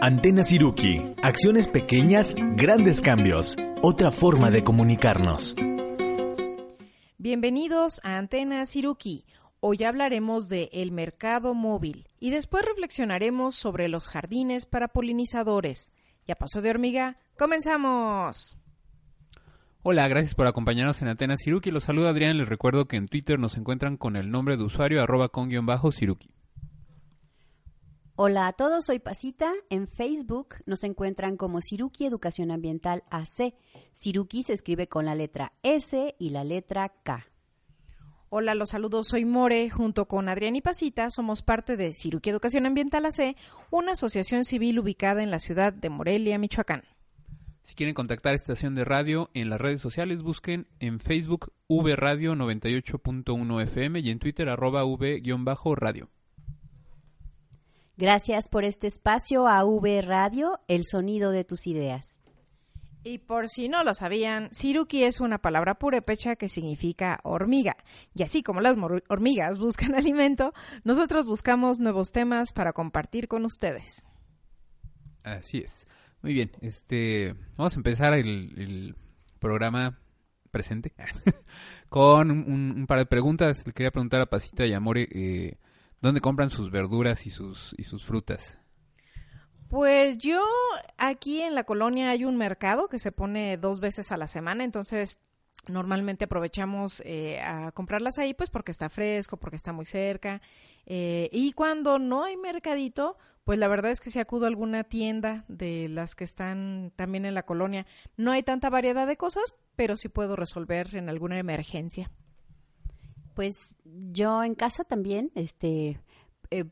Antena Siruki. Acciones pequeñas, grandes cambios. Otra forma de comunicarnos. Bienvenidos a Antena Siruki. Hoy hablaremos de el mercado móvil y después reflexionaremos sobre los jardines para polinizadores. Ya pasó de hormiga, comenzamos. Hola, gracias por acompañarnos en Antena Siruki. Los saluda Adrián. Les recuerdo que en Twitter nos encuentran con el nombre de usuario arroba con guion bajo Siruki. Hola a todos, soy Pasita. En Facebook nos encuentran como Siruki Educación Ambiental AC. Siruki se escribe con la letra S y la letra K. Hola, los saludos, soy More. Junto con Adrián y Pasita somos parte de Siruki Educación Ambiental AC, una asociación civil ubicada en la ciudad de Morelia, Michoacán. Si quieren contactar esta estación de radio en las redes sociales, busquen en Facebook V Radio 98.1 FM y en Twitter arroba V-radio. Gracias por este espacio a V Radio, el sonido de tus ideas. Y por si no lo sabían, Siruki es una palabra purépecha que significa hormiga. Y así como las hormigas buscan alimento, nosotros buscamos nuevos temas para compartir con ustedes. Así es. Muy bien, este, vamos a empezar el, programa presente con un, par de preguntas. Le quería preguntar a Pasita y Amore eh, ¿Dónde compran sus verduras y sus, y sus frutas? Pues yo aquí en la colonia hay un mercado que se pone dos veces a la semana, entonces normalmente aprovechamos eh, a comprarlas ahí pues porque está fresco, porque está muy cerca. Eh, y cuando no hay mercadito, pues la verdad es que si acudo a alguna tienda de las que están también en la colonia, no hay tanta variedad de cosas, pero sí puedo resolver en alguna emergencia. Pues yo en casa también, este, eh,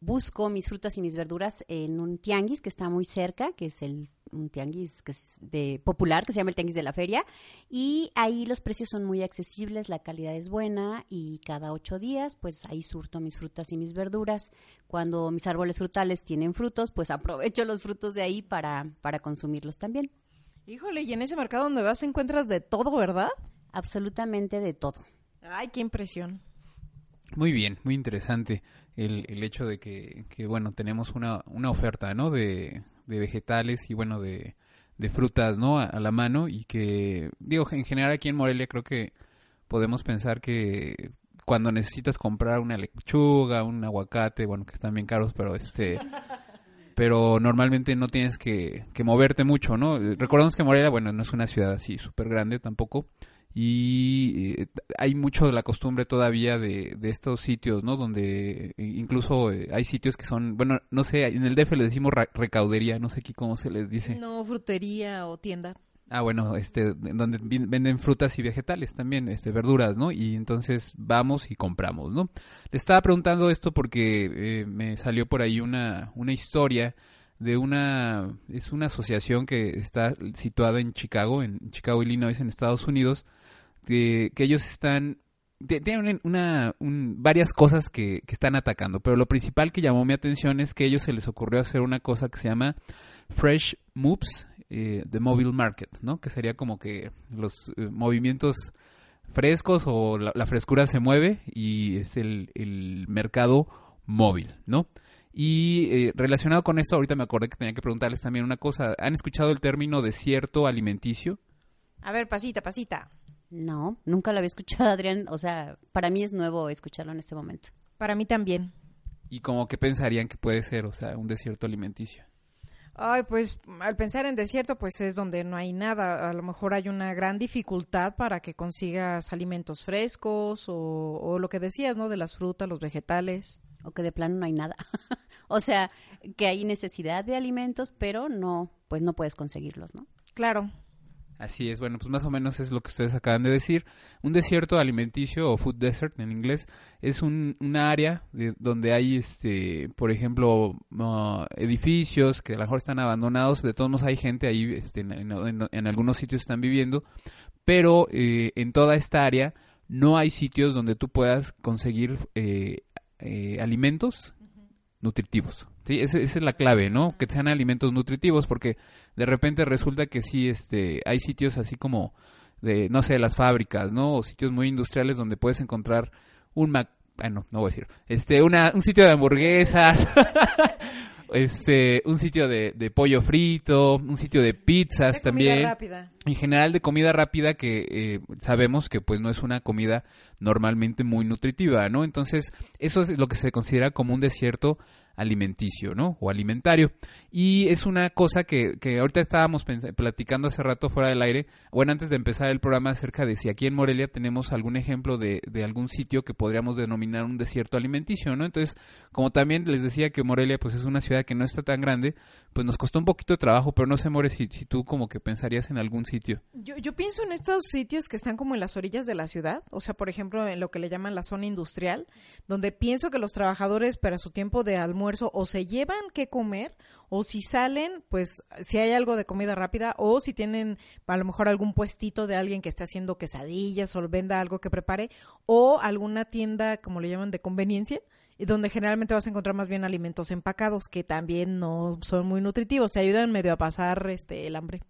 busco mis frutas y mis verduras en un tianguis que está muy cerca, que es el un tianguis que es de popular que se llama el tianguis de la feria y ahí los precios son muy accesibles, la calidad es buena y cada ocho días pues ahí surto mis frutas y mis verduras. Cuando mis árboles frutales tienen frutos pues aprovecho los frutos de ahí para para consumirlos también. Híjole, y en ese mercado donde vas encuentras de todo, ¿verdad? Absolutamente de todo. Ay, qué impresión. Muy bien, muy interesante el, el hecho de que, que, bueno, tenemos una, una oferta, ¿no? De, de vegetales y, bueno, de, de frutas, ¿no? A, la mano y que, digo, en general aquí en Morelia creo que podemos pensar que cuando necesitas comprar una lechuga, un aguacate, bueno, que están bien caros, pero este... pero normalmente no tienes que, que moverte mucho, ¿no? Recordemos que Morelia, bueno, no es una ciudad así súper grande tampoco, y eh, hay mucho de la costumbre todavía de, de estos sitios, ¿no? Donde eh, incluso eh, hay sitios que son, bueno, no sé, en el DF le decimos recaudería, no sé aquí cómo se les dice. No, frutería o tienda. Ah, bueno, este, donde venden frutas y vegetales también, este, verduras, ¿no? Y entonces vamos y compramos, ¿no? Le estaba preguntando esto porque me salió por ahí una, una historia de una, es una asociación que está situada en Chicago, en Chicago, Illinois, en Estados Unidos, que, ellos están tienen una, varias cosas que, que, están atacando, pero lo principal que llamó mi atención es que a ellos se les ocurrió hacer una cosa que se llama Fresh Moves, eh, the Mobile Market, ¿no? Que sería como que los eh, movimientos frescos o la, frescura se mueve y es el, el mercado móvil, ¿no? Y eh, relacionado con esto, ahorita me acordé que tenía que preguntarles también una cosa. ¿Han escuchado el término desierto alimenticio? A ver, pasita, pasita. No, nunca lo había escuchado, Adrián. O sea, para mí es nuevo escucharlo en este momento. Para mí también. ¿Y cómo que pensarían que puede ser, o sea, un desierto alimenticio? Ay, pues al pensar en desierto, pues es donde no hay nada. A lo mejor hay una gran dificultad para que consigas alimentos frescos o, o lo que decías, ¿no? De las frutas, los vegetales. O que de plano no hay nada. o sea, que hay necesidad de alimentos, pero no, pues no puedes conseguirlos, ¿no? Claro. Así es, bueno, pues más o menos es lo que ustedes acaban de decir. Un desierto alimenticio o food desert en inglés es un, área donde hay, este, por ejemplo, uh, edificios que a lo mejor están abandonados, de todos modos hay gente ahí, este, en, algunos sitios están viviendo, pero eh, en toda esta área no hay sitios donde tú puedas conseguir eh, eh, alimentos nutritivos. Sí, esa, es la clave, ¿no? Que sean alimentos nutritivos, porque de repente resulta que sí, este, hay sitios así como de, no sé, las fábricas, ¿no? O sitios muy industriales donde puedes encontrar un Mac, bueno, no voy a decir, este, una, un sitio de hamburguesas, este, un sitio de, de, pollo frito, un sitio de pizzas de también. Rápida. En general de comida rápida que eh, sabemos que pues no es una comida normalmente muy nutritiva, ¿no? Entonces, eso es lo que se considera como un desierto alimenticio, ¿no? O alimentario. Y es una cosa que, que ahorita estábamos platicando hace rato fuera del aire, bueno, antes de empezar el programa acerca de si aquí en Morelia tenemos algún ejemplo de, de algún sitio que podríamos denominar un desierto alimenticio, ¿no? Entonces, como también les decía que Morelia pues es una ciudad que no está tan grande, pues nos costó un poquito de trabajo, pero no sé, More, si, si tú como que pensarías en algún sitio. Yo, yo pienso en estos sitios que están como en las orillas de la ciudad, o sea, por ejemplo, en lo que le llaman la zona industrial, donde pienso que los trabajadores para su tiempo de almuerzo o se llevan qué comer o si salen, pues si hay algo de comida rápida o si tienen a lo mejor algún puestito de alguien que esté haciendo quesadillas o venda algo que prepare o alguna tienda, como le llaman, de conveniencia y donde generalmente vas a encontrar más bien alimentos empacados que también no son muy nutritivos, te ayudan medio a pasar este el hambre.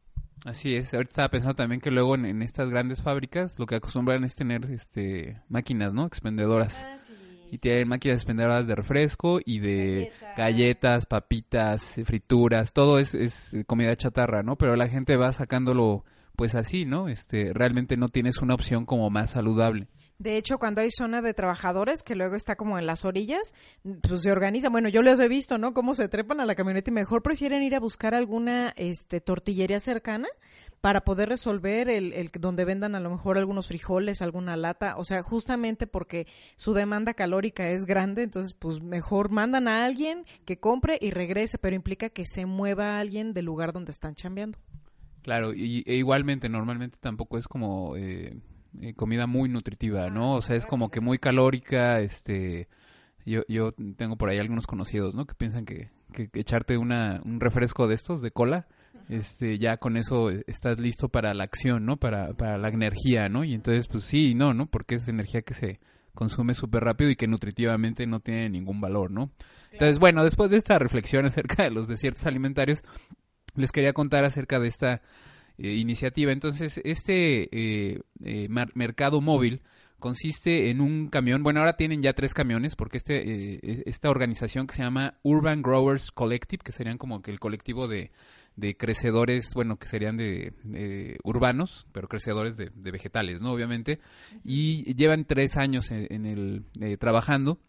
Así es, ahorita estaba pensando también que luego en, estas grandes fábricas lo que acostumbran es tener este máquinas, ¿no? Expendedoras. Ah, y tienen máquinas expendedoras de refresco y de galletas, papitas, frituras, todo es, es, comida chatarra, ¿no? Pero la gente va sacándolo pues así, ¿no? Este, realmente no tienes una opción como más saludable. De hecho, cuando hay zona de trabajadores que luego está como en las orillas, pues se organiza. Bueno, yo les he visto, ¿no? Cómo se trepan a la camioneta y mejor prefieren ir a buscar alguna este, tortillería cercana para poder resolver el, el donde vendan a lo mejor algunos frijoles, alguna lata, o sea, justamente porque su demanda calórica es grande, entonces pues mejor mandan a alguien que compre y regrese, pero implica que se mueva alguien del lugar donde están chambeando. Claro, y, e igualmente normalmente tampoco es como eh, eh, comida muy nutritiva, ¿no? O sea, es como que muy calórica, este... Yo, yo tengo por ahí algunos conocidos, ¿no? Que piensan que, que echarte una, un refresco de estos, de cola, este, ya con eso estás listo para la acción, ¿no? Para, para la energía, ¿no? Y entonces, pues sí, no, ¿no? Porque es energía que se consume súper rápido y que nutritivamente no tiene ningún valor, ¿no? Entonces, bueno, después de esta reflexión acerca de los desiertos alimentarios, les quería contar acerca de esta eh, iniciativa. Entonces, este eh, eh, mercado móvil consiste en un camión, bueno, ahora tienen ya tres camiones, porque este, esta organización que se llama Urban Growers Collective, que serían como que el colectivo de de crecedores, bueno, que serían de, urbanos, pero crecedores de, vegetales, ¿no? Obviamente, y llevan tres años en, el eh, trabajando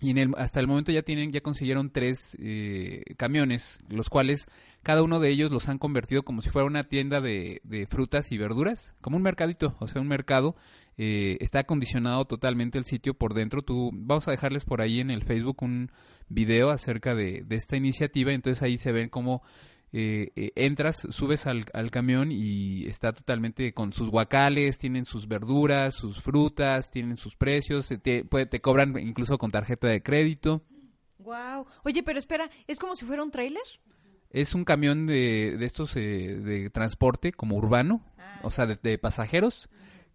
y en el, hasta el momento ya tienen, ya consiguieron tres eh, camiones, los cuales cada uno de ellos los han convertido como si fuera una tienda de, frutas y verduras, como un mercadito, o sea, un mercado. Eh, está acondicionado totalmente el sitio por dentro. Tú, vamos a dejarles por ahí en el Facebook un video acerca de, de esta iniciativa. Entonces ahí se ven cómo eh, eh, entras, subes al, camión y está totalmente con sus guacales, tienen sus verduras, sus frutas, tienen sus precios, te, te cobran incluso con tarjeta de crédito. Wow. Oye, pero espera, ¿es como si fuera un trailer? Es un camión de, de estos eh, de transporte como urbano, ah. o sea, de, pasajeros,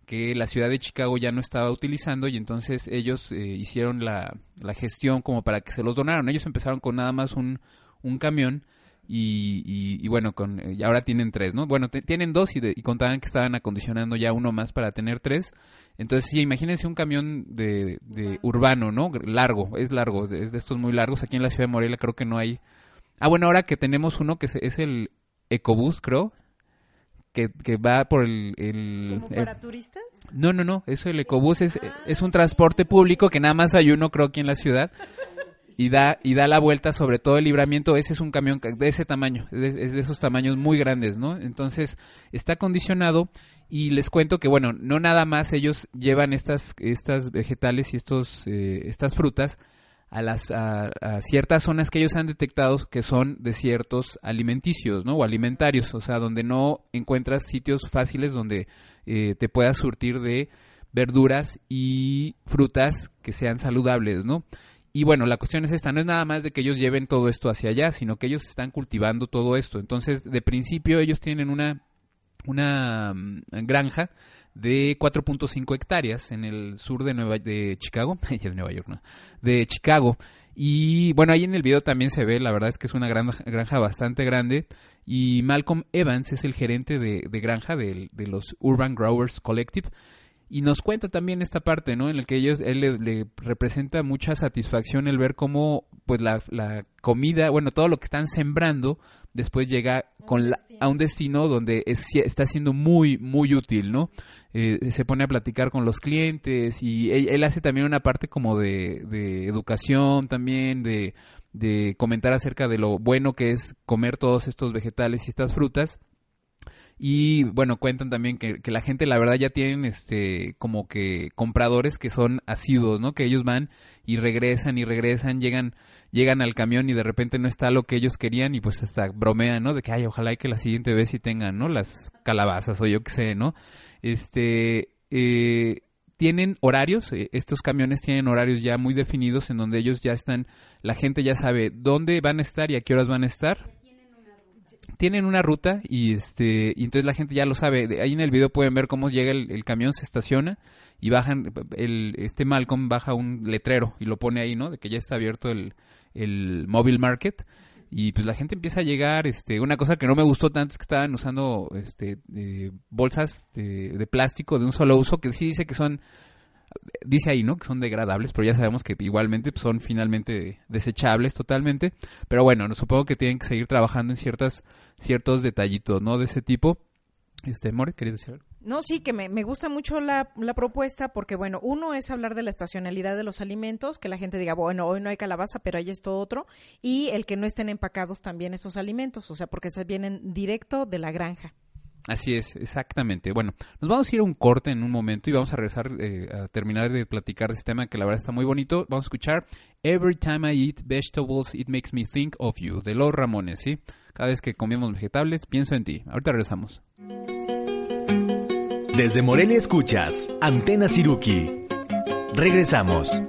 que la ciudad de Chicago ya no estaba utilizando y entonces ellos hicieron la, la, gestión como para que se los donaran. Ellos empezaron con nada más un, un camión y, y, bueno, con, y ahora tienen tres, ¿no? Bueno, tienen dos y, y, contaban que estaban acondicionando ya uno más para tener tres. Entonces, sí, imagínense un camión de, de urbano, ¿no? Largo, es largo, es de estos muy largos. Aquí en la ciudad de Morelia creo que no hay. Ah, bueno, ahora que tenemos uno que es, el Ecobús, creo, que, que, va por el... el para turistas? No, no, no, eso el Ecobús es, es un transporte público que nada más hay uno creo aquí en la ciudad y da y da la vuelta sobre todo el libramiento ese es un camión de ese tamaño es de, esos tamaños muy grandes no entonces está acondicionado y les cuento que bueno no nada más ellos llevan estas estas vegetales y estos eh, estas frutas a las a, a ciertas zonas que ellos han detectado que son desiertos alimenticios, ¿no? O alimentarios, o sea, donde no encuentras sitios fáciles donde eh, te puedas surtir de verduras y frutas que sean saludables, ¿no? Y bueno, la cuestión es esta, no es nada más de que ellos lleven todo esto hacia allá, sino que ellos están cultivando todo esto. Entonces, de principio ellos tienen una, una mm, granja de 4.5 hectáreas en el sur de Nueva de Chicago, de Nueva York, no, de Chicago. Y bueno, ahí en el video también se ve, la verdad es que es una granja, granja bastante grande. Y Malcolm Evans es el gerente de, de granja de, de los Urban Growers Collective y nos cuenta también esta parte, ¿no? En la que ellos, él le, representa mucha satisfacción el ver cómo, pues, la, la, comida, bueno, todo lo que están sembrando, después llega con la, a un destino donde es, está siendo muy, muy útil, ¿no? Eh, se pone a platicar con los clientes y él, él hace también una parte como de, de educación también, de, de comentar acerca de lo bueno que es comer todos estos vegetales y estas frutas y bueno, cuentan también que, que, la gente, la verdad, ya tienen este como que compradores que son asiduos, ¿no? Que ellos van y regresan y regresan, llegan llegan al camión y de repente no está lo que ellos querían y pues hasta bromean, ¿no? De que, ay, ojalá y que la siguiente vez sí tengan, ¿no? Las calabazas o yo qué sé, ¿no? Este, eh, tienen horarios, eh, estos camiones tienen horarios ya muy definidos en donde ellos ya están, la gente ya sabe dónde van a estar y a qué horas van a estar tienen una ruta y este y entonces la gente ya lo sabe. Ahí en el video pueden ver cómo llega el, camión, se estaciona y bajan el este Malcolm baja un letrero y lo pone ahí, ¿no? De que ya está abierto el el mobile market y pues la gente empieza a llegar este una cosa que no me gustó tanto es que estaban usando este bolsas de, plástico de un solo uso que sí dice que son dice ahí, ¿no? Que son degradables, pero ya sabemos que igualmente son finalmente desechables totalmente. Pero bueno, no, supongo que tienen que seguir trabajando en ciertas, ciertos detallitos, ¿no? De ese tipo. Este, More, ¿querías decir algo? No, sí, que me, me gusta mucho la, la, propuesta porque, bueno, uno es hablar de la estacionalidad de los alimentos, que la gente diga, bueno, hoy no hay calabaza, pero hay esto otro, y el que no estén empacados también esos alimentos, o sea, porque se vienen directo de la granja. Así es, exactamente. Bueno, nos vamos a ir a un corte en un momento y vamos a regresar eh, a terminar de platicar de este tema que la verdad está muy bonito. Vamos a escuchar Every time I eat vegetables, it makes me think of you, de los Ramones, ¿sí? Cada vez que comemos vegetales, pienso en ti. Ahorita regresamos. Desde Morelia escuchas Antena Siruki. Regresamos.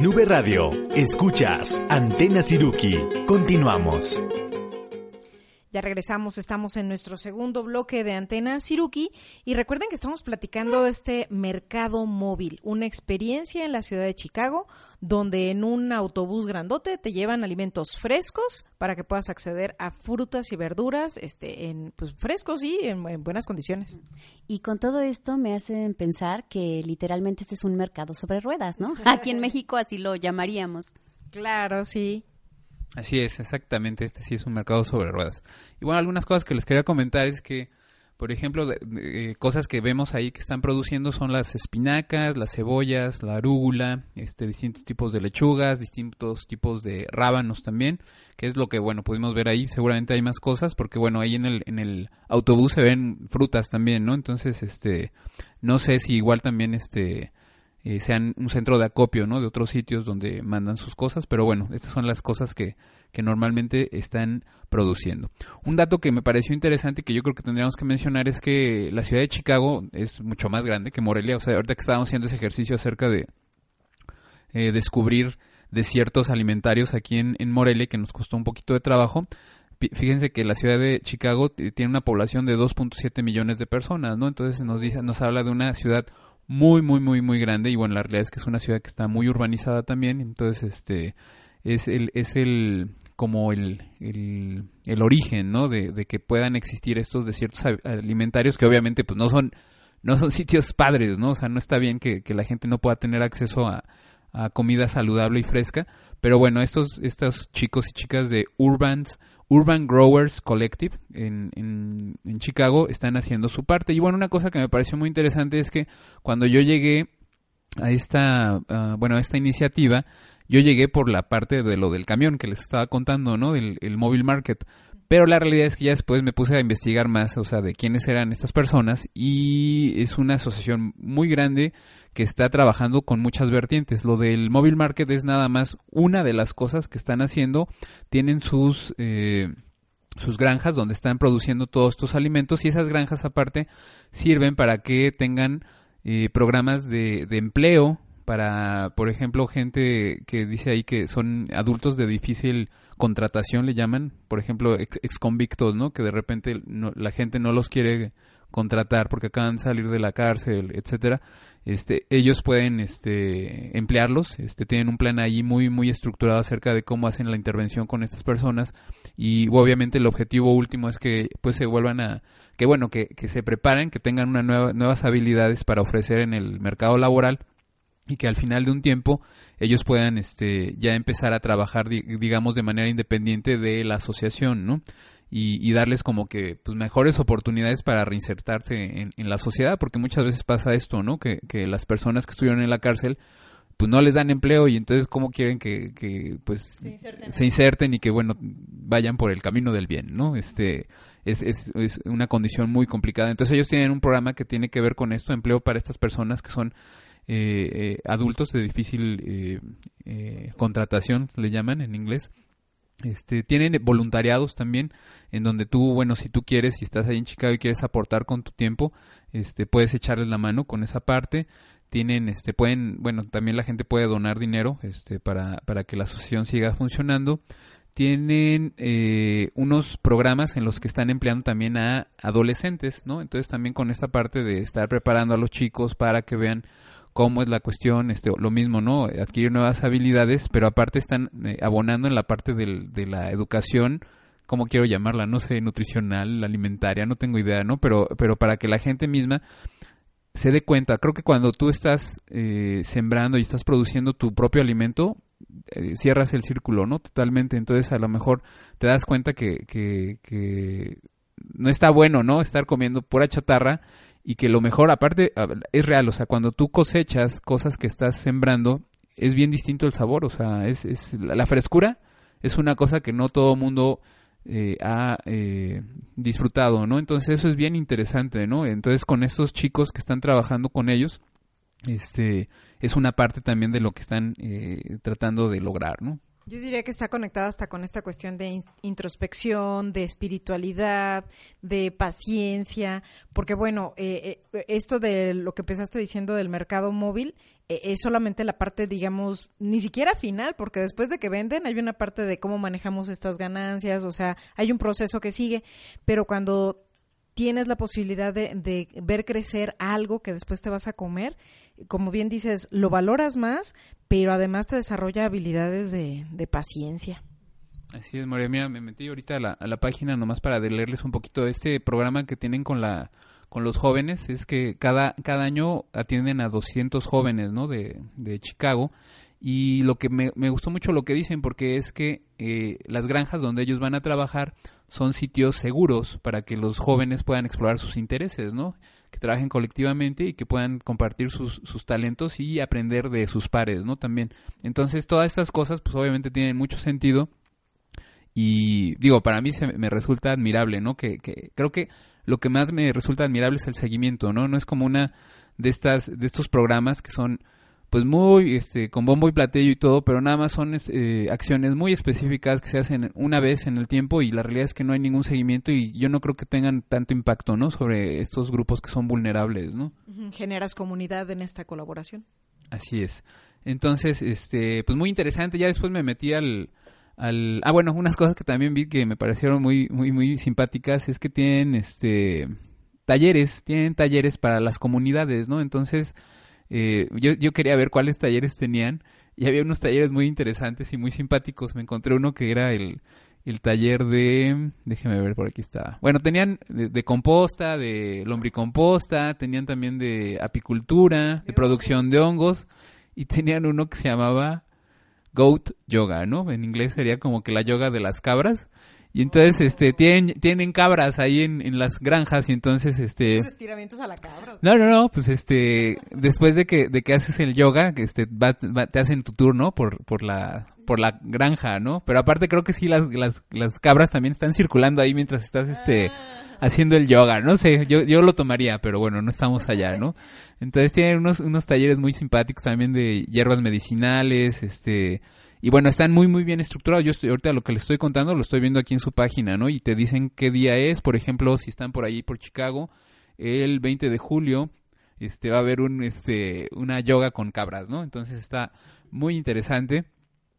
En V Radio, escuchas Antena Siruki. Continuamos. Ya regresamos, estamos en nuestro segundo bloque de Antena Siruki y recuerden que estamos platicando de este mercado móvil, una experiencia en la ciudad de Chicago donde en un autobús grandote te llevan alimentos frescos para que puedas acceder a frutas y verduras este en pues frescos y en, en buenas condiciones. Y con todo esto me hacen pensar que literalmente este es un mercado sobre ruedas, ¿no? Aquí en México así lo llamaríamos. Claro, sí. Así es, exactamente, este sí es un mercado sobre ruedas. Y bueno, algunas cosas que les quería comentar es que, por ejemplo, de- eh, cosas que vemos ahí que están produciendo son las espinacas, las cebollas, la arúgula, este, distintos tipos de lechugas, distintos tipos de rábanos también, que es lo que, bueno, pudimos ver ahí. Seguramente hay más cosas, porque, bueno, ahí en el, en el autobús se ven frutas también, ¿no? Entonces, este, no sé si igual también, este, eh, sean un centro de acopio, ¿no? De otros sitios donde mandan sus cosas, pero bueno, estas son las cosas que, que normalmente están produciendo. Un dato que me pareció interesante y que yo creo que tendríamos que mencionar es que la ciudad de Chicago es mucho más grande que Morelia, o sea, ahorita que estábamos haciendo ese ejercicio acerca de eh, descubrir desiertos alimentarios aquí en, en Morelia, que nos costó un poquito de trabajo, Fíjense que la ciudad de Chicago t- tiene una población de 2.7 millones de personas, ¿no? Entonces nos dice, nos habla de una ciudad muy, muy, muy, muy grande y bueno, la realidad es que es una ciudad que está muy urbanizada también, entonces este es el, es el como el, el, origen, ¿no? De, de que puedan existir estos desiertos alimentarios que obviamente pues no son no son sitios padres, ¿no? O sea, no está bien que, que la gente no pueda tener acceso a, a comida saludable y fresca, pero bueno, estos estos chicos y chicas de Urbans Urban Growers Collective en, en, Chicago están haciendo su parte. Y bueno, una cosa que me pareció muy interesante es que cuando yo llegué a esta, ah, bueno, a esta iniciativa, yo llegué por la parte de lo del camión que les estaba contando, ¿no? Del el mobile market. Pero la realidad es que ya después me puse a investigar más, o sea, de quiénes eran estas personas y es una asociación muy grande que está trabajando con muchas vertientes. Lo del mobile market es nada más una de las cosas que están haciendo. Tienen sus eh, sus granjas donde están produciendo todos estos alimentos y esas granjas aparte sirven para que tengan eh, programas de, de empleo para, por ejemplo, gente que dice ahí que son adultos de difícil contratación, le llaman, por ejemplo, ex, convictos, ¿no? Que de repente no- la gente no los quiere contratar porque acaban de salir de la cárcel, etcétera. Este, ellos pueden este, emplearlos, este, tienen un plan ahí muy, muy estructurado acerca de cómo hacen la intervención con estas personas y obviamente el objetivo último es que pues se vuelvan a, que bueno, que, se preparen, que tengan nuevas habilidades para ofrecer en el mercado laboral y que al final de un tiempo ellos puedan este ya empezar a trabajar di- digamos de manera independiente de la asociación no y, y darles como que pues mejores oportunidades para reinsertarse en, en la sociedad porque muchas veces pasa esto no que, que las personas que estuvieron en la cárcel pues no les dan empleo y entonces cómo quieren que, que pues Se inserten. se inserten y que bueno vayan por el camino del bien no este es, es, es una condición muy complicada entonces ellos tienen un programa que tiene que ver con esto empleo para estas personas que son eh, eh, adultos de difícil eh, eh, contratación, le llaman en inglés. Este, tienen voluntariados también, en donde tú, bueno, si tú quieres, si estás ahí en Chicago y quieres aportar con tu tiempo, este, puedes echarles la mano con esa parte. Tienen, este, pueden, bueno, también la gente puede donar dinero, este, para, para que la asociación siga funcionando. Tienen eh, unos programas en los que están empleando también a adolescentes, ¿no? Entonces también con esta parte de estar preparando a los chicos para que vean cómo es la cuestión, este, lo mismo, ¿no? Adquirir nuevas habilidades, pero aparte están eh, abonando en la parte del, de la educación, ¿cómo quiero llamarla? No sé, nutricional, alimentaria, no tengo idea, ¿no? Pero, pero para que la gente misma se dé cuenta, creo que cuando tú estás eh, sembrando y estás produciendo tu propio alimento, eh, cierras el círculo, ¿no? Totalmente, entonces a lo mejor te das cuenta que, que, que no está bueno, ¿no? Estar comiendo pura chatarra y que lo mejor, aparte, es real, o sea, cuando tú cosechas cosas que estás sembrando, es bien distinto el sabor, o sea, es, es la la frescura es una cosa que no todo mundo eh, ha eh, disfrutado, ¿no? Entonces eso es bien interesante, ¿no? Entonces con estos chicos que están trabajando con ellos, este, es una parte también de lo que están eh, tratando de lograr, ¿no? Yo diría que está conectada hasta con esta cuestión de introspección, de espiritualidad, de paciencia, porque bueno, eh, eh, esto de lo que empezaste diciendo del mercado móvil eh, es solamente la parte, digamos, ni siquiera final, porque después de que venden hay una parte de cómo manejamos estas ganancias, o sea, hay un proceso que sigue, pero cuando tienes la posibilidad de, de ver crecer algo que después te vas a comer, como bien dices, lo valoras más, pero además te desarrolla habilidades de, paciencia. Así es, María. Mira, me metí ahorita a la, a la página nomás para leerles un poquito de este programa que tienen con la con los jóvenes. Es que cada, cada año atienden a 200 jóvenes, ¿no? De, de Chicago. Y lo que me, me, gustó mucho lo que dicen porque es que eh, las granjas donde ellos van a trabajar son sitios seguros para que los jóvenes puedan explorar sus intereses, ¿no? Que trabajen colectivamente y que puedan compartir sus, sus talentos y aprender de sus pares, ¿no? También. Entonces, todas estas cosas, pues obviamente tienen mucho sentido y digo, para mí se me resulta admirable, ¿no? Que, que creo que lo que más me resulta admirable es el seguimiento, ¿no? No es como una de estas de estos programas que son pues muy este con bombo y platillo y todo, pero nada más son eh, acciones muy específicas que se hacen una vez en el tiempo y la realidad es que no hay ningún seguimiento y yo no creo que tengan tanto impacto, ¿no? Sobre estos grupos que son vulnerables, ¿no? Generas comunidad en esta colaboración. Así es. Entonces, este, pues muy interesante. Ya después me metí al, al, ah, bueno, unas cosas que también vi que me parecieron muy, muy, muy simpáticas es que tienen, este, talleres, tienen talleres para las comunidades, ¿no? Entonces eh, yo, yo quería ver cuáles talleres tenían y había unos talleres muy interesantes y muy simpáticos. Me encontré uno que era el, el taller de, déjeme ver por aquí está. Bueno, tenían de, composta, de lombricomposta, tenían también de apicultura, de producción de hongos y tenían uno que se llamaba goat yoga, ¿no? En inglés sería como que la yoga de las cabras. Y entonces, este, tienen, tienen cabras ahí en, en las granjas y entonces, este... estiramientos a la cabra? No, no, no, pues este, después de que, de que haces el yoga, este, te hacen tu turno por, por la, por la granja, ¿no? Pero aparte creo que sí las, las, las cabras también están circulando ahí mientras estás, este, ah. haciendo el yoga, no sé, yo, yo lo tomaría, pero bueno, no estamos allá, ¿no? Entonces tienen unos, unos talleres muy simpáticos también de hierbas medicinales, este, y bueno, están muy, muy bien estructurados. Yo estoy, ahorita lo que les estoy contando lo estoy viendo aquí en su página, ¿no? Y te dicen qué día es. Por ejemplo, si están por ahí por Chicago, el 20 de julio este, va a haber un, este, una yoga con cabras, ¿no? Entonces está muy interesante.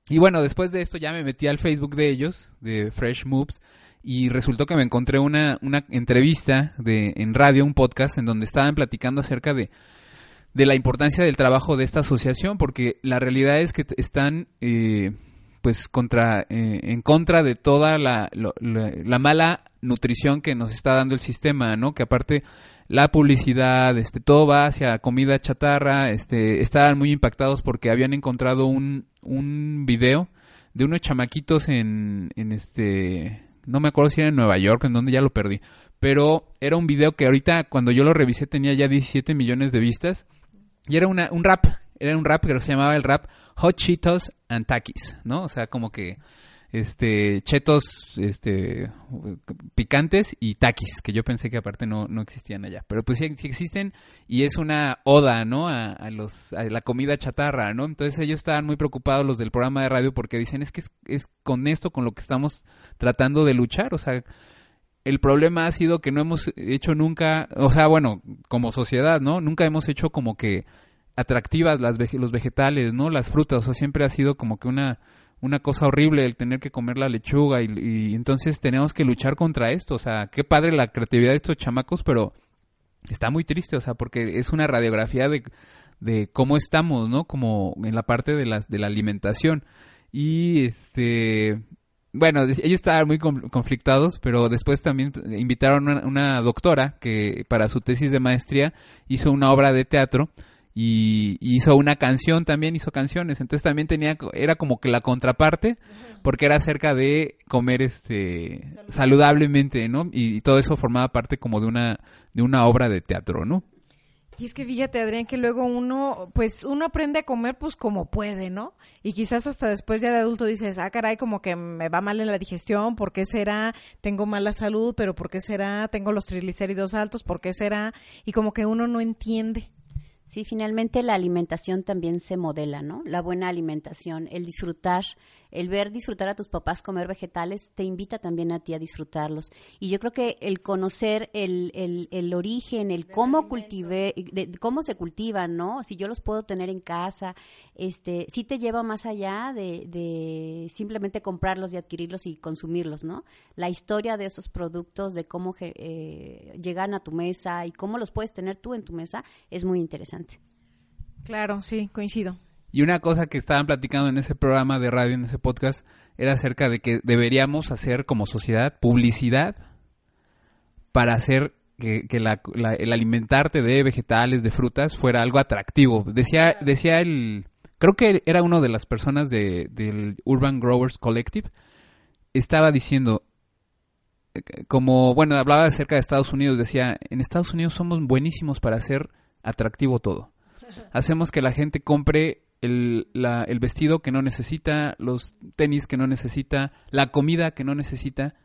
Y bueno, después de esto ya me metí al Facebook de ellos, de Fresh Moves, y resultó que me encontré una, una entrevista de, en radio, un podcast, en donde estaban platicando acerca de de la importancia del trabajo de esta asociación, porque la realidad es que están eh, pues contra eh, en contra de toda la, la, mala nutrición que nos está dando el sistema, ¿no? Que aparte la publicidad, este, todo va hacia comida chatarra, este, estaban muy impactados porque habían encontrado un, un video de unos chamaquitos en, en este, no me acuerdo si era en Nueva York, en donde ya lo perdí, pero era un video que ahorita cuando yo lo revisé tenía ya 17 millones de vistas y era una, un rap, era un rap que se llamaba el rap Hot Cheetos and Takis, ¿no? O sea, como que este chetos este picantes y takis que yo pensé que aparte no, no existían allá. Pero pues sí, existen y es una oda no a, los a la comida chatarra no entonces ellos estaban muy preocupados los del programa de radio porque dicen es que es, es con esto con lo que estamos tratando de luchar o sea el problema ha sido que no hemos hecho nunca, o sea, bueno, como sociedad, ¿no? Nunca hemos hecho como que atractivas las los vegetales, ¿no? Las frutas, o sea, siempre ha sido como que una una cosa horrible el tener que comer la lechuga y, entonces tenemos que luchar contra esto, o sea, qué padre la creatividad de estos chamacos, pero está muy triste, o sea, porque es una radiografía de, de cómo estamos, ¿no? Como en la parte de las de la alimentación. Y este bueno, ellos estaban muy conflictados, pero después también invitaron a una, doctora que para su tesis de maestría hizo una obra de teatro y, hizo una canción también, hizo canciones, entonces también tenía, era como que la contraparte, porque era acerca de comer este saludablemente, ¿no? Y, todo eso formaba parte como de una, de una obra de teatro, ¿no? Y es que fíjate, Adrián, que luego uno, pues uno aprende a comer pues como puede, ¿no? Y quizás hasta después ya de adulto dices, ah, caray, como que me va mal en la digestión, ¿por qué será? Tengo mala salud, pero ¿por qué será? Tengo los triglicéridos altos, ¿por qué será? Y como que uno no entiende. Sí, finalmente la alimentación también se modela, ¿no? La buena alimentación, el disfrutar, el ver disfrutar a tus papás comer vegetales, te invita también a ti a disfrutarlos. Y yo creo que el conocer el, el, el origen, el cómo cultive, de, cómo se cultivan, ¿no? Si yo los puedo tener en casa, este, sí te lleva más allá de, de simplemente comprarlos y adquirirlos y consumirlos, ¿no? La historia de esos productos, de cómo eh, llegan a tu mesa y cómo los puedes tener tú en tu mesa, es muy interesante. Claro, sí, coincido. Y una cosa que estaban platicando en ese programa de radio, en ese podcast, era acerca de que deberíamos hacer como sociedad publicidad para hacer que, el alimentarte de vegetales, de frutas, fuera algo atractivo. Decía, decía el, creo que era uno de las personas de, del Urban Growers Collective, estaba diciendo, eh, como, bueno, hablaba acerca de Estados Unidos, decía, en Estados Unidos somos buenísimos para hacer atractivo todo. Hacemos que la gente compre el, el vestido que no necesita, los tenis que no necesita, la comida que no necesita.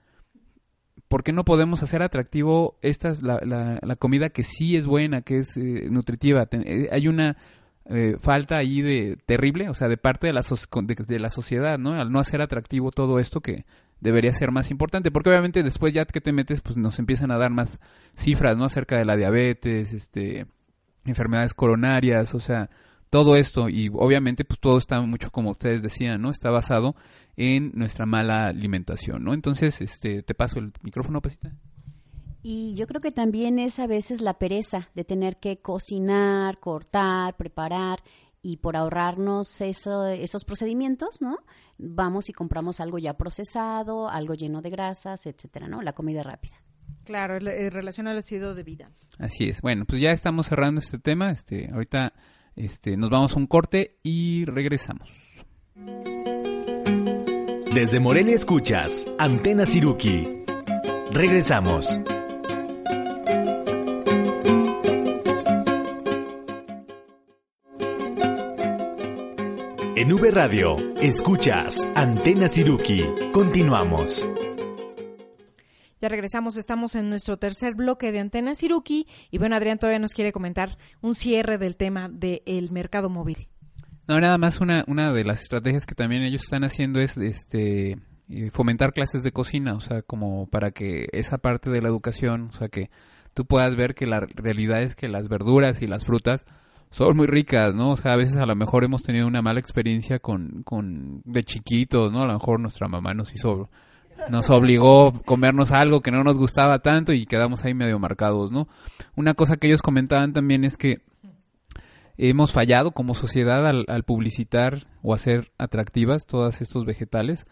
¿Por qué no podemos hacer atractivo esta la, la, comida que sí es buena, que es eh, nutritiva? Eh, hay una eh, falta ahí de terrible, o sea, de parte de la, de, la sociedad, ¿no? Al no hacer atractivo todo esto que debería ser más importante, porque obviamente después ya que te metes, pues nos empiezan a dar más cifras, ¿no? Acerca de la diabetes, este, enfermedades coronarias, o sea, todo esto y obviamente pues todo está mucho como ustedes decían, ¿no? Está basado en nuestra mala alimentación, ¿no? Entonces, este, te paso el micrófono, Pesita. Y yo creo que también es a veces la pereza de tener que cocinar, cortar, preparar y por ahorrarnos eso, esos procedimientos, ¿no? Vamos y compramos algo ya procesado, algo lleno de grasas, etcétera, ¿no? La comida rápida. Claro, en relación al estilo de vida. Así es. Bueno, pues ya estamos cerrando este tema. Este, ahorita este, nos vamos a un corte y regresamos. Desde Morelia escuchas Antena Siruki. Regresamos. En V Radio, escuchas Antena Siruki. Continuamos. Regresamos, estamos en nuestro tercer bloque de Antena Siruki y bueno, Adrián todavía nos quiere comentar un cierre del tema del mercado móvil. No, nada más una, una de las estrategias que también ellos están haciendo es este eh, fomentar clases de cocina, o sea, como para que esa parte de la educación, o sea, que tú puedas ver que la realidad es que las verduras y las frutas son muy ricas, ¿no? O sea, a veces a lo mejor hemos tenido una mala experiencia con, con de chiquitos, ¿no? A lo mejor nuestra mamá nos hizo nos obligó a comernos algo que no nos gustaba tanto y quedamos ahí medio marcados, ¿no? Una cosa que ellos comentaban también es que hemos fallado como sociedad al, publicitar o hacer atractivas todas estos vegetales,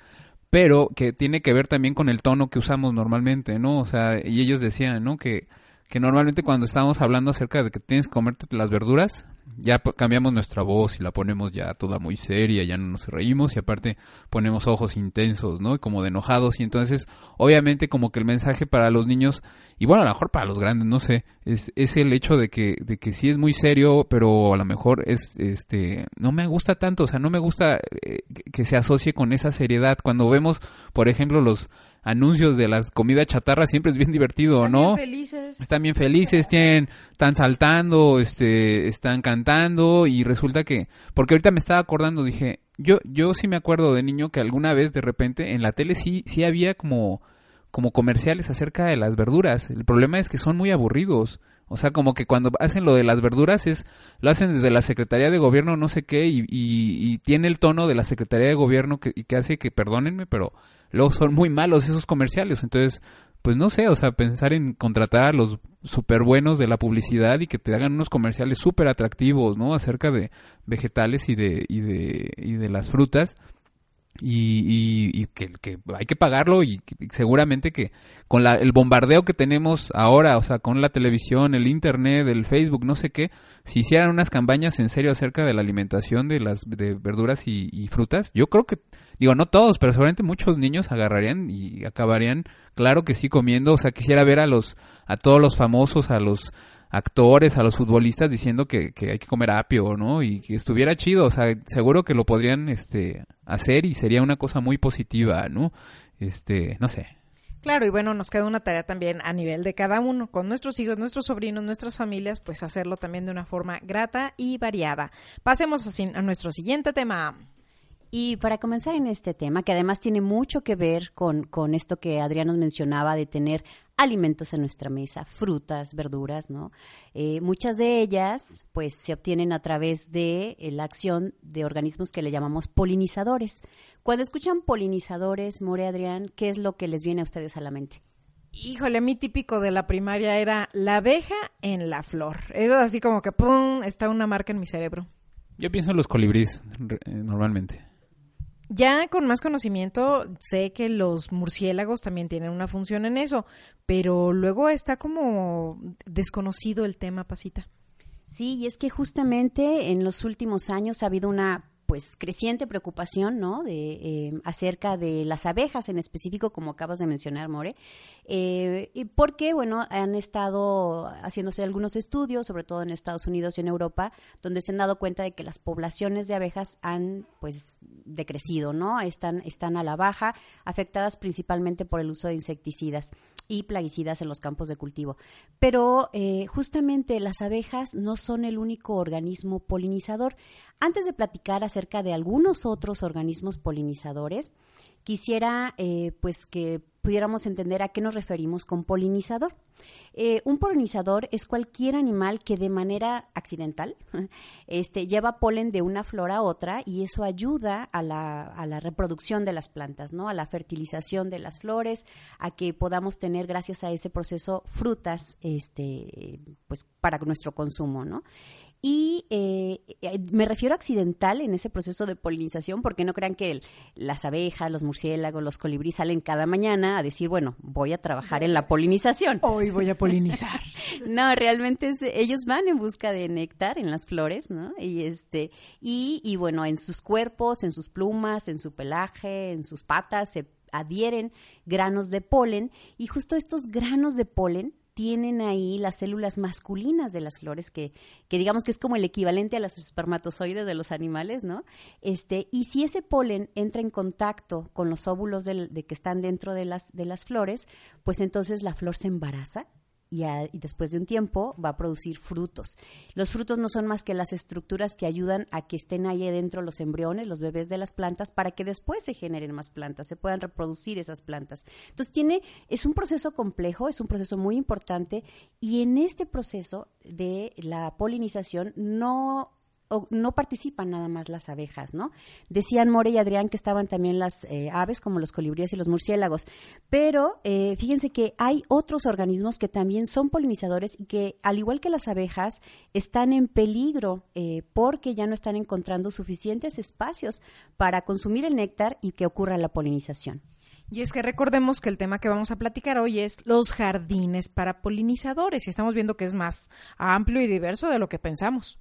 pero que tiene que ver también con el tono que usamos normalmente, ¿no? O sea, y ellos decían, ¿no? Que, que normalmente cuando estábamos hablando acerca de que tienes que comerte las verduras, ya cambiamos nuestra voz y la ponemos ya toda muy seria, ya no nos reímos y aparte ponemos ojos intensos, ¿no? Como de enojados y entonces obviamente como que el mensaje para los niños y bueno, a lo mejor para los grandes, no sé, es, es el hecho de que, de que sí es muy serio, pero a lo mejor es, este, no me gusta tanto, o sea, no me gusta eh, que se asocie con esa seriedad. Cuando vemos, por ejemplo, los anuncios de las comidas chatarra siempre es bien divertido, ¿no? Están bien felices. Están bien felices, tienen, están saltando, este, están cantando y resulta que, porque ahorita me estaba acordando, dije, yo, yo sí me acuerdo de niño que alguna vez de repente en la tele sí, sí había como, como comerciales acerca de las verduras. El problema es que son muy aburridos. O sea, como que cuando hacen lo de las verduras es lo hacen desde la Secretaría de Gobierno no sé qué y, y, tiene el tono de la Secretaría de Gobierno que, y que hace que, perdónenme, pero luego son muy malos esos comerciales. Entonces, pues no sé, o sea, pensar en contratar a los súper buenos de la publicidad y que te hagan unos comerciales súper atractivos, ¿no? Acerca de vegetales y de, y de, y de las frutas y, y, que, que, hay que pagarlo y, seguramente que con la, el bombardeo que tenemos ahora, o sea, con la televisión, el internet, el Facebook, no sé qué, si hicieran unas campañas en serio acerca de la alimentación de las de verduras y, frutas, yo creo que, digo, no todos, pero seguramente muchos niños agarrarían y acabarían, claro que sí, comiendo, o sea, quisiera ver a los, a todos los famosos, a los actores, a los futbolistas diciendo que, que, hay que comer apio, ¿no? Y que estuviera chido, o sea, seguro que lo podrían este, hacer y sería una cosa muy positiva, ¿no? Este, no sé. Claro, y bueno, nos queda una tarea también a nivel de cada uno, con nuestros hijos, nuestros sobrinos, nuestras familias, pues hacerlo también de una forma grata y variada. Pasemos así a nuestro siguiente tema. Y para comenzar en este tema, que además tiene mucho que ver con, con esto que Adrián nos mencionaba de tener alimentos en nuestra mesa, frutas, verduras, ¿no? Eh, muchas de ellas, pues, se obtienen a través de eh, la acción de organismos que le llamamos polinizadores. Cuando escuchan polinizadores, More Adrián, ¿qué es lo que les viene a ustedes a la mente? Híjole, mi típico de la primaria era la abeja en la flor. Eso así como que ¡pum! está una marca en mi cerebro. Yo pienso en los colibríes, eh, normalmente. Ya con más conocimiento sé que los murciélagos también tienen una función en eso, pero luego está como desconocido el tema, Pasita. Sí, y es que justamente en los últimos años ha habido una pues creciente preocupación, ¿no? De eh, acerca de las abejas en específico, como acabas de mencionar, More, eh, y porque bueno han estado haciéndose algunos estudios, sobre todo en Estados Unidos y en Europa, donde se han dado cuenta de que las poblaciones de abejas han pues decrecido, ¿no? Están están a la baja, afectadas principalmente por el uso de insecticidas y plaguicidas en los campos de cultivo. Pero eh, justamente las abejas no son el único organismo polinizador. Antes de platicar acerca de algunos otros organismos polinizadores, quisiera eh, pues que pudiéramos entender a qué nos referimos con polinizador. Eh, un polinizador es cualquier animal que de manera accidental este, lleva polen de una flor a otra y eso ayuda a la, a la, reproducción de las plantas, ¿no? a la fertilización de las flores, a que podamos tener gracias a ese proceso frutas este, pues, para nuestro consumo. ¿no? Y eh, eh, me refiero a accidental en ese proceso de polinización, porque no crean que las abejas, los murciélagos, los colibríes salen cada mañana a decir, bueno, voy a trabajar en la polinización. Hoy voy a polinizar. no, realmente ellos van en busca de néctar en las flores, ¿no? Y, este, y, y bueno, en sus cuerpos, en sus plumas, en su pelaje, en sus patas, se adhieren granos de polen y justo estos granos de polen tienen ahí las células masculinas de las flores, que, que digamos que es como el equivalente a los espermatozoides de los animales, ¿no? Este, y si ese polen entra en contacto con los óvulos de que están dentro de las, de las flores, pues entonces la flor se embaraza y, después de un tiempo va a producir frutos. Los frutos no son más que las estructuras que ayudan a que estén ahí dentro los embriones, los bebés de las plantas, para que después se generen más plantas, se puedan reproducir esas plantas. Entonces tiene, es un proceso complejo, es un proceso muy importante y en este proceso de la polinización no no participan nada más las abejas, ¿no? Decían More y Adrián que estaban también las eh, aves, como los colibríes y los murciélagos, pero eh, fíjense que hay otros organismos que también son polinizadores y que, al igual que las abejas, están en peligro eh, porque ya no están encontrando suficientes espacios para consumir el néctar y que ocurra la polinización. Y es que recordemos que el tema que vamos a platicar hoy es los jardines para polinizadores y estamos viendo que es más amplio y diverso de lo que pensamos.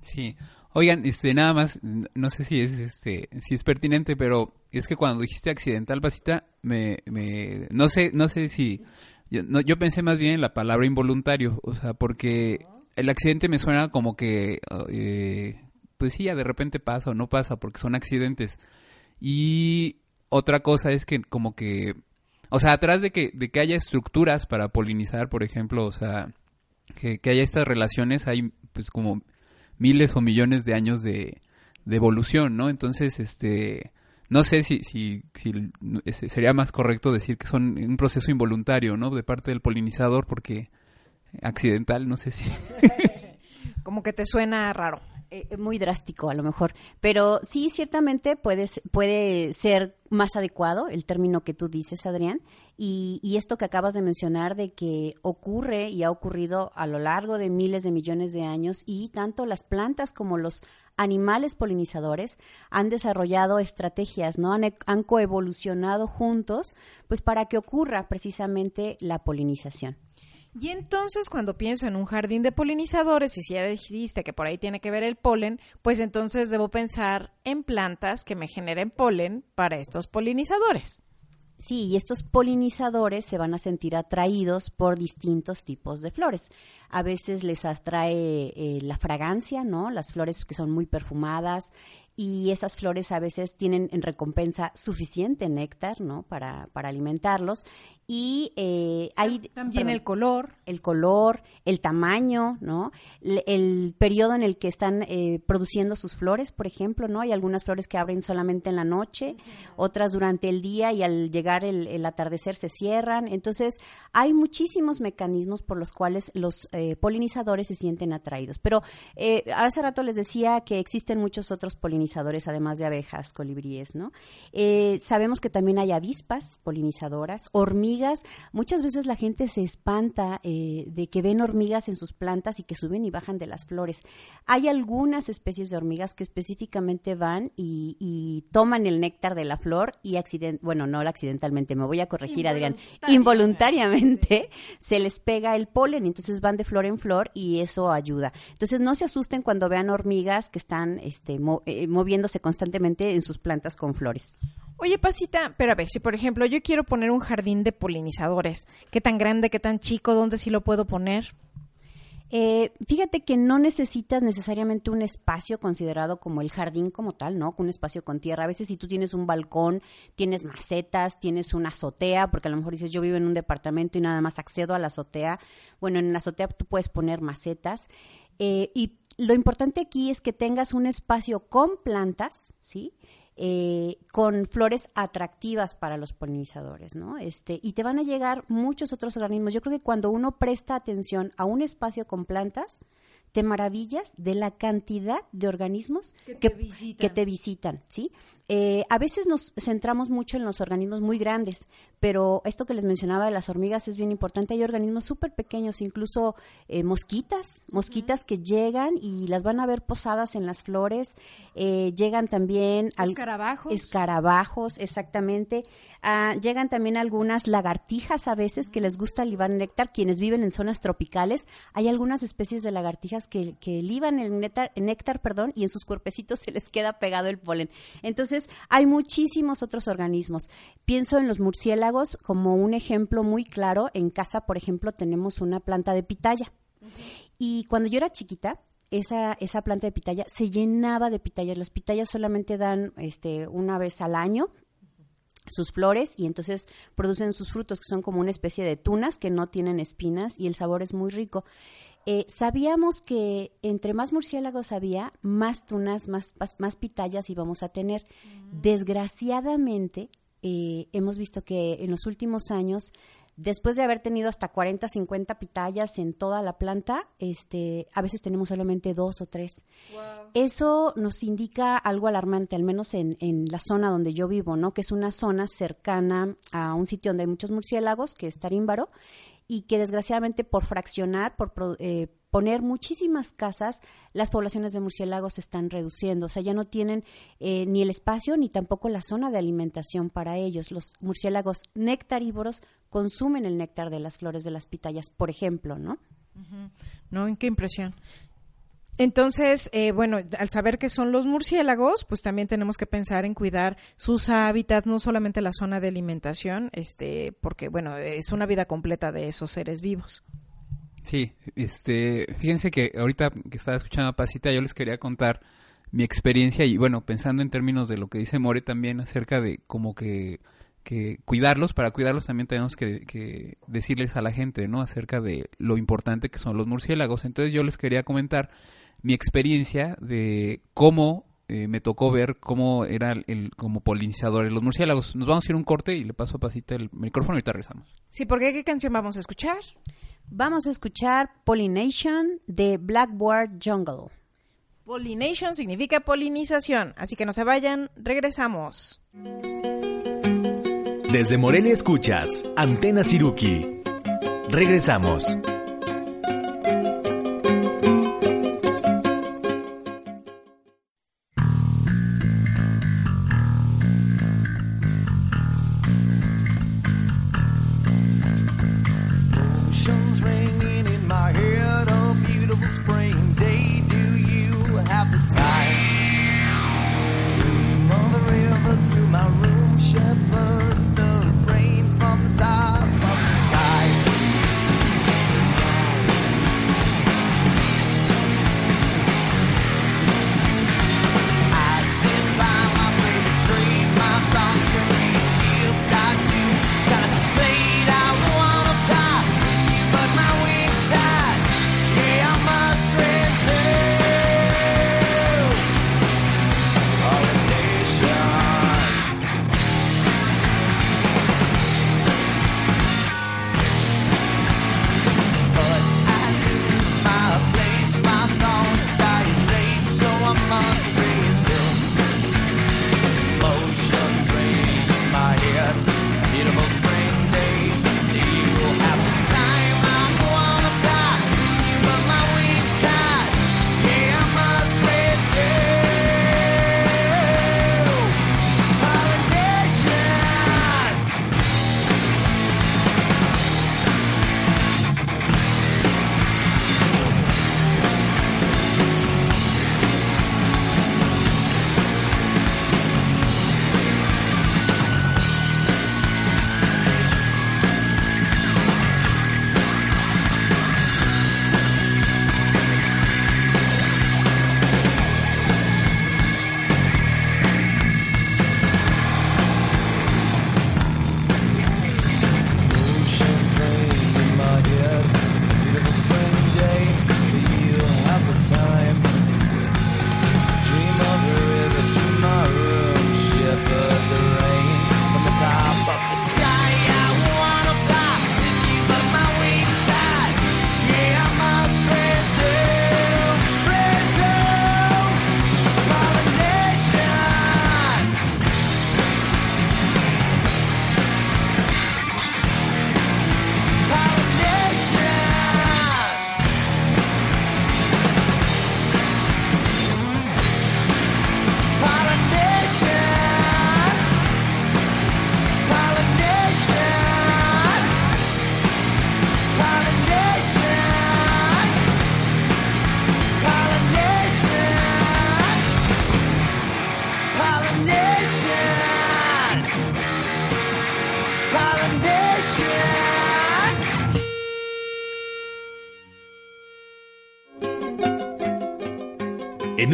Sí. Oigan, este, nada más, no sé si es, este, si es pertinente, pero es que cuando dijiste accidental, Pasita, me, me, no sé, no sé si, yo, no, yo pensé más bien en la palabra involuntario, o sea, porque el accidente me suena como que, eh, pues sí, ya de repente pasa o no pasa, porque son accidentes. Y otra cosa es que como que, o sea, atrás de que, de que haya estructuras para polinizar, por ejemplo, o sea, que, que haya estas relaciones, hay pues como miles o millones de años de, evolución, ¿no? Entonces, este, no sé si, si, sería más correcto decir que son un proceso involuntario, ¿no? De parte del polinizador, porque accidental, no sé si. Como que te suena raro. Eh, muy drástico a lo mejor, pero sí ciertamente puede, puede ser más adecuado el término que tú dices, Adrián, y, y, esto que acabas de mencionar de que ocurre y ha ocurrido a lo largo de miles de millones de años y tanto las plantas como los animales polinizadores han desarrollado estrategias, ¿no? Han, han coevolucionado juntos, pues para que ocurra precisamente la polinización. Y entonces cuando pienso en un jardín de polinizadores, y si ya dijiste que por ahí tiene que ver el polen, pues entonces debo pensar en plantas que me generen polen para estos polinizadores. Sí, y estos polinizadores se van a sentir atraídos por distintos tipos de flores. A veces les atrae eh, la fragancia, ¿no? Las flores que son muy perfumadas, y esas flores a veces tienen en recompensa suficiente néctar, ¿no? Para, para alimentarlos. Y eh, hay también perdón, el color. el color el tamaño no el, el periodo en el que están eh, produciendo sus flores por ejemplo no hay algunas flores que abren solamente en la noche otras durante el día y al llegar el, el atardecer se cierran. Entonces hay muchísimos mecanismos por los cuales los eh, polinizadores se sienten atraídos. Pero eh, hace rato les decía que existen muchos otros polinizadores además de abejas colibríes no Eh, sabemos que también hay avispas polinizadoras hormigas Muchas veces la gente se espanta eh, de que ven hormigas en sus plantas y que suben y bajan de las flores. Hay algunas especies de hormigas que específicamente van y, y toman el néctar de la flor y accident bueno, no accidentalmente, me voy a corregir, Adrián, involuntariamente se les pega el polen, entonces van de flor en flor y eso ayuda. Entonces no se asusten cuando vean hormigas que están este, mo eh, moviéndose constantemente en sus plantas con flores. Oye, Pasita, pero a ver, si por ejemplo yo quiero poner un jardín de polinizadores, ¿qué tan grande, qué tan chico, dónde sí lo puedo poner? Eh, fíjate que no necesitas necesariamente un espacio considerado como el jardín como tal, ¿no? Un espacio con tierra. A veces si tú tienes un balcón, tienes macetas, tienes una azotea, porque a lo mejor dices yo vivo en un departamento y nada más accedo a la azotea. Bueno, en la azotea tú puedes poner macetas. Eh, y lo importante aquí es que tengas un espacio con plantas, ¿sí? Eh, con flores atractivas para los polinizadores, ¿no? Este, y te van a llegar muchos otros organismos. Yo creo que cuando uno presta atención a un espacio con plantas, te maravillas de la cantidad de organismos Que te visitan. que te visitan, ¿sí? Eh, a veces nos centramos mucho en los organismos muy grandes, pero esto que les mencionaba de las hormigas es bien importante. Hay organismos súper pequeños, incluso eh, mosquitas, mosquitas que llegan y las van a ver posadas en las flores. Eh, llegan también al- Escarabajos. escarabajos, exactamente. Ah, llegan también algunas lagartijas a veces que les gusta libar néctar, quienes viven en zonas tropicales. Hay algunas especies de lagartijas que, que liban el néctar, el néctar, perdón, y en sus cuerpecitos se les queda pegado el polen. Entonces, hay muchísimos otros organismos. Pienso en los murciélagos como un ejemplo muy claro. En casa, por ejemplo, tenemos una planta de pitaya. Y cuando yo era chiquita, esa, esa planta de pitaya se llenaba de pitayas. Las pitayas solamente dan este, una vez al año sus flores y entonces producen sus frutos que son como una especie de tunas que no tienen espinas y el sabor es muy rico. Eh, sabíamos que entre más murciélagos había, más tunas, más, más, más pitayas íbamos a tener. Desgraciadamente, eh, hemos visto que en los últimos años, después de haber tenido hasta 40, 50 pitayas en toda la planta, este, a veces tenemos solamente dos o tres. Eso nos indica algo alarmante, al menos en, en la zona donde yo vivo, ¿no? Que es una zona cercana a un sitio donde hay muchos murciélagos, que es Tarímbaro, y que desgraciadamente por fraccionar, por eh, poner muchísimas casas, las poblaciones de murciélagos se están reduciendo. O sea, ya no tienen eh, ni el espacio ni tampoco la zona de alimentación para ellos. Los murciélagos nectarívoros consumen el néctar de las flores de las pitayas, por ejemplo, ¿no? ¿No? Qué impresión. Entonces, eh, bueno, al saber que son los murciélagos, pues también tenemos que pensar en cuidar sus hábitats, no solamente la zona de alimentación, este, porque bueno, es una vida completa de esos seres vivos. Sí, este, fíjense que ahorita que estaba escuchando a Pasita, yo les quería contar mi experiencia y bueno, pensando en términos de lo que dice More también acerca de como que, que cuidarlos, para cuidarlos también tenemos que, que decirles a la gente, ¿no? Acerca de lo importante que son los murciélagos. Entonces yo les quería comentar mi experiencia de cómo eh, me tocó ver cómo era el, el- como polinizadores los murciélagos. Nos vamos a ir un corte y le paso a Pasita el micrófono y ahorita regresamos. Sí, porque ¿qué canción vamos a escuchar? Vamos a escuchar Pollination de Blackboard Jungle. Pollination significa polinización, así que no se vayan, regresamos. Desde Morelia escuchas Antena Siruki. Regresamos.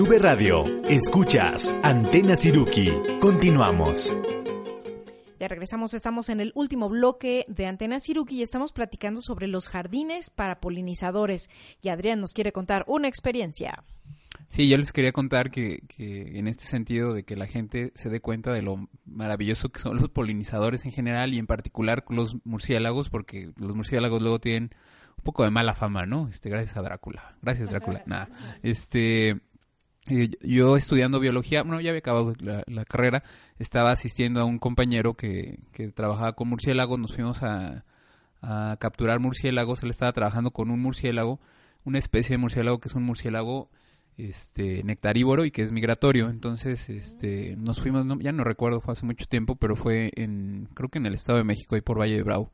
V Radio, escuchas Antena Siruki. Continuamos. Ya regresamos, estamos en el último bloque de Antena Siruki y estamos platicando sobre los jardines para polinizadores. Y Adrián nos quiere contar una experiencia. Sí, yo les quería contar que, que en este sentido de que la gente se dé cuenta de lo maravilloso que son los polinizadores en general y en particular los murciélagos, porque los murciélagos luego tienen un poco de mala fama, ¿no? Este, gracias a Drácula. Gracias, Drácula. Nada. Este, yo estudiando biología, bueno, ya había acabado la, carrera, estaba asistiendo a un compañero que, que trabajaba con murciélagos, nos fuimos a, a capturar murciélagos, él estaba trabajando con un murciélago, una especie de murciélago que es un murciélago este nectarívoro y que es migratorio. Entonces, este nos fuimos, no- ya no recuerdo, fue hace mucho tiempo, pero fue en creo que en el Estado de México ahí por Valle de Bravo.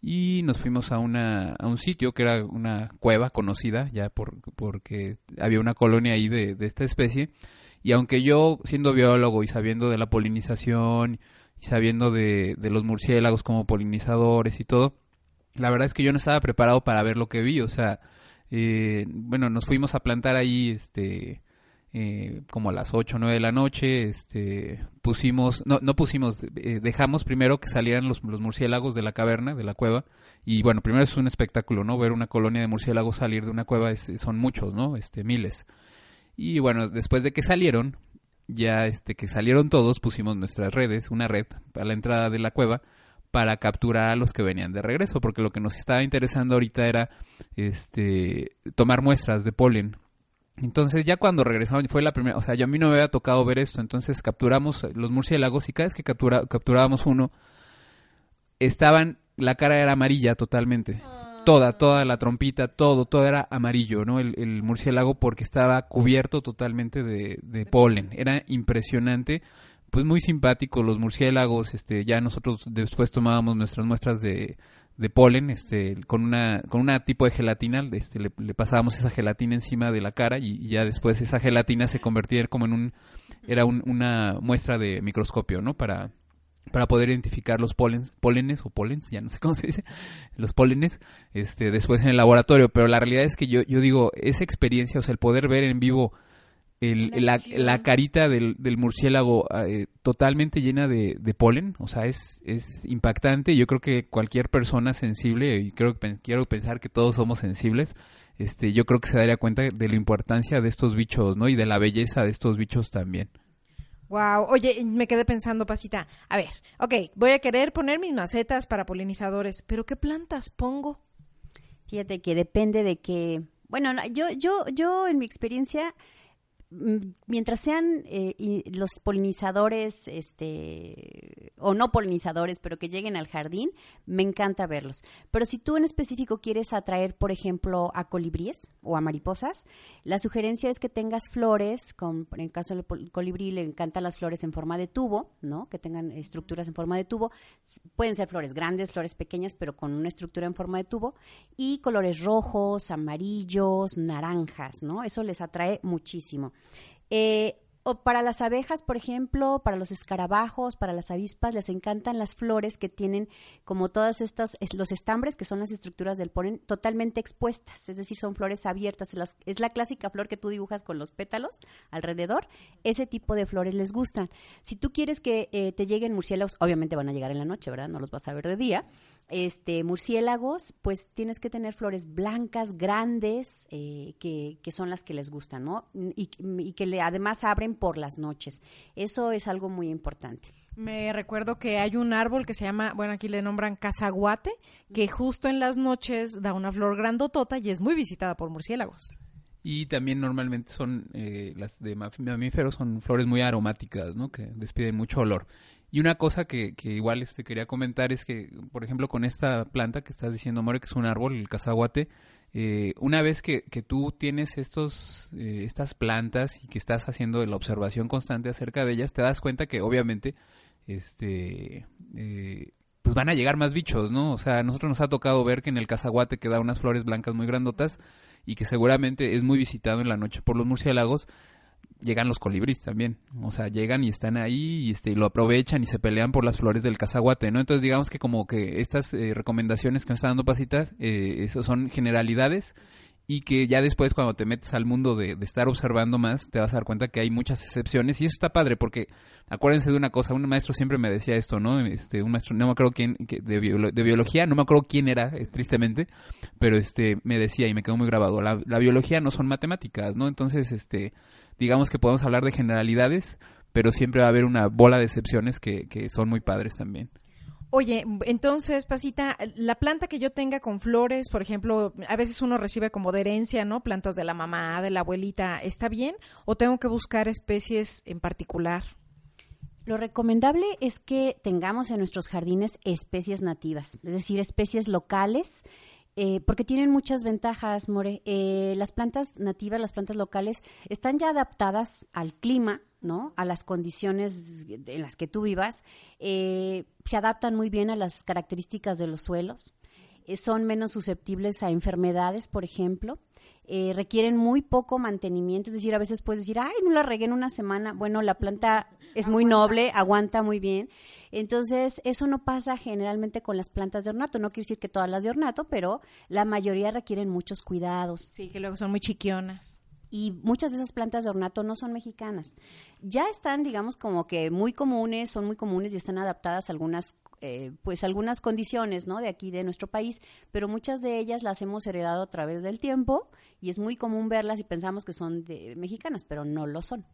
Y nos fuimos a una a un sitio que era una cueva conocida ya por porque había una colonia ahí de, de esta especie. Y aunque yo siendo biólogo y sabiendo de la polinización y sabiendo de, de los murciélagos como polinizadores y todo, la verdad es que yo no estaba preparado para ver lo que vi, o sea, eh, bueno, nos fuimos a plantar ahí, este, eh, como a las 8 o 9 de la noche, este, pusimos, no, no pusimos, eh, dejamos primero que salieran los, murciélagos de la caverna, de la cueva, y bueno, primero es un espectáculo, ¿no? Ver una colonia de murciélagos salir de una cueva son muchos, ¿no? Este, miles. Y bueno, después de que salieron, ya este, que salieron todos, pusimos nuestras redes, una red a la entrada de la cueva, para capturar a los que venían de regreso, porque lo que nos estaba interesando ahorita era este tomar muestras de polen. Entonces ya cuando regresaron fue la primera, o sea, yo a mí no me había tocado ver esto, entonces capturamos los murciélagos y cada vez que captura, capturábamos uno estaban la cara era amarilla totalmente. Toda, toda la trompita, todo, todo era amarillo, ¿no? El, el murciélago porque estaba cubierto totalmente de, de polen. Era impresionante pues muy simpático los murciélagos este ya nosotros después tomábamos nuestras muestras de, de polen este con una con una tipo de gelatina este le, pasábamos esa gelatina encima de la cara y, y ya después esa gelatina se convertía como en un era un- una muestra de microscopio no para para poder identificar los polens, pólenes o polens, ya no sé cómo se dice, los pólenes, este, después en el laboratorio. Pero la realidad es que yo, yo digo, esa experiencia, o sea, el poder ver en vivo el, la, carita del, del murciélago eh, totalmente llena de, de polen, o sea, es, es impactante. Yo creo que cualquier persona sensible, y creo quiero pensar que todos somos sensibles, este, yo creo que se daría cuenta de la importancia de estos bichos, ¿no? Y de la belleza de estos bichos también. Wow, oye, me quedé pensando, Pasita. A ver, ok, voy a querer poner mis macetas para polinizadores, pero ¿qué plantas pongo? Fíjate que depende de que, bueno, no, yo, yo, yo en mi experiencia, mientras sean eh, los polinizadores, este, o no polinizadores, pero que lleguen al jardín, me encanta verlos. Pero si tú en específico quieres atraer, por ejemplo, a colibríes o a mariposas, la sugerencia es que tengas flores, con, en el caso del colibrí le encantan las flores en forma de tubo, ¿no? Que tengan estructuras en forma de tubo. Pueden ser flores grandes, flores pequeñas, pero con una estructura en forma de tubo. Y colores rojos, amarillos, naranjas, ¿no? Eso les atrae muchísimo. Eh, o para las abejas, por ejemplo, para los escarabajos, para las avispas, les encantan las flores que tienen como todas estas, es- los estambres, que son las estructuras del polen, totalmente expuestas, es decir, son flores abiertas. es la clásica flor que tú dibujas con los pétalos alrededor. Ese tipo de flores les gustan. Si tú quieres que eh, te lleguen murciélagos, obviamente van a llegar en la noche, ¿verdad? No los vas a ver de día. Este, murciélagos, pues tienes que tener flores blancas, grandes, eh, que, que son las que les gustan, ¿no? Y, y que le, además abren por las noches. Eso es algo muy importante. Me recuerdo que hay un árbol que se llama, bueno, aquí le nombran cazaguate, que justo en las noches da una flor grandotota y es muy visitada por murciélagos. Y también normalmente son, eh, las de mamíferos son flores muy aromáticas, ¿no? Que despiden mucho olor. Y una cosa que, que igual este quería comentar es que, por ejemplo, con esta planta que estás diciendo, More, que es un árbol, el cazaguate, eh, una vez que, tú tienes estos, eh, estas plantas y que estás haciendo la observación constante acerca de ellas, te das cuenta que obviamente, este, eh, pues van a llegar más bichos, ¿no? O sea, a nosotros nos ha tocado ver que en el cazaguate que da unas flores blancas muy grandotas y que seguramente es muy visitado en la noche por los murciélagos, llegan los colibríes también. O sea, llegan y están ahí y este, lo aprovechan y se pelean por las flores del cazaguate, ¿no? Entonces, digamos que como que estas eh, recomendaciones que nos está dando Pasitas, eh, eso son generalidades y que ya después cuando te metes al mundo de, de estar observando más, te vas a dar cuenta que hay muchas excepciones y eso está padre porque acuérdense de una cosa, un maestro siempre me decía esto, ¿no? Este, un maestro, no me acuerdo quién, de, de biología, no me acuerdo quién era, eh, tristemente, pero este, me decía y me quedó muy grabado, la, la biología no son matemáticas, ¿no? Entonces, este, digamos que podemos hablar de generalidades, pero siempre va a haber una bola de excepciones que, que son muy padres también. Oye, entonces, Pasita, la planta que yo tenga con flores, por ejemplo, a veces uno recibe como de herencia, ¿no? Plantas de la mamá, de la abuelita, ¿está bien? ¿O tengo que buscar especies en particular? Lo recomendable es que tengamos en nuestros jardines especies nativas, es decir, especies locales, eh, porque tienen muchas ventajas, More. Eh, las plantas nativas, las plantas locales, están ya adaptadas al clima, ¿no? A las condiciones en las que tú vivas. Eh, se adaptan muy bien a las características de los suelos. Son menos susceptibles a enfermedades, por ejemplo. Requieren muy poco mantenimiento, es decir, a veces puedes decir, ay, no la regué en una semana. Bueno, la planta es muy noble, aguanta muy bien. Entonces, eso no pasa generalmente con las plantas de ornato. No quiero decir que todas las de ornato, pero la mayoría requieren muchos cuidados. Sí, que luego son muy chiquionas. Y muchas de esas plantas de ornato no son mexicanas. Ya están, digamos, como que muy comunes, son muy comunes y están adaptadas a algunas, eh, pues algunas condiciones, ¿no? De aquí, de nuestro país, pero muchas de ellas las hemos heredado a través del tiempo y es muy común verlas y pensamos que son de mexicanas, pero no lo son.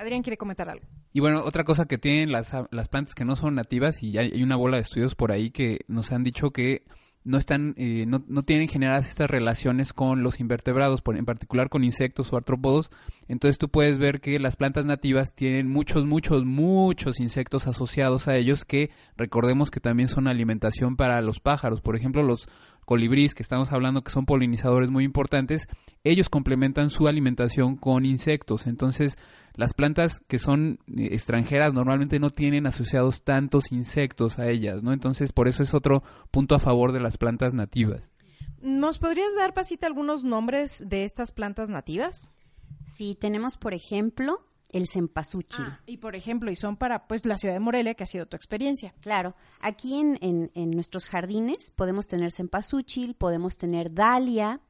Adrián quiere comentar algo. Y bueno, otra cosa que tienen las, las plantas que no son nativas, y hay, hay una bola de estudios por ahí que nos han dicho que no están, eh, no, no tienen generadas estas relaciones con los invertebrados, en particular con insectos o artrópodos. Entonces tú puedes ver que las plantas nativas tienen muchos, muchos, muchos insectos asociados a ellos que recordemos que también son alimentación para los pájaros. Por ejemplo, los colibríes que estamos hablando que son polinizadores muy importantes, ellos complementan su alimentación con insectos. Entonces, las plantas que son eh, extranjeras normalmente no tienen asociados tantos insectos a ellas, ¿no? Entonces, por eso es otro punto a favor de las plantas nativas. ¿Nos podrías dar, Pasita, algunos nombres de estas plantas nativas? Sí, tenemos, por ejemplo, el cempasúchil. Ah, y por ejemplo, y son para pues la ciudad de Morelia, que ha sido tu experiencia. Claro, aquí en, en- en nuestros jardines podemos tener cempasúchil, podemos tener dalia.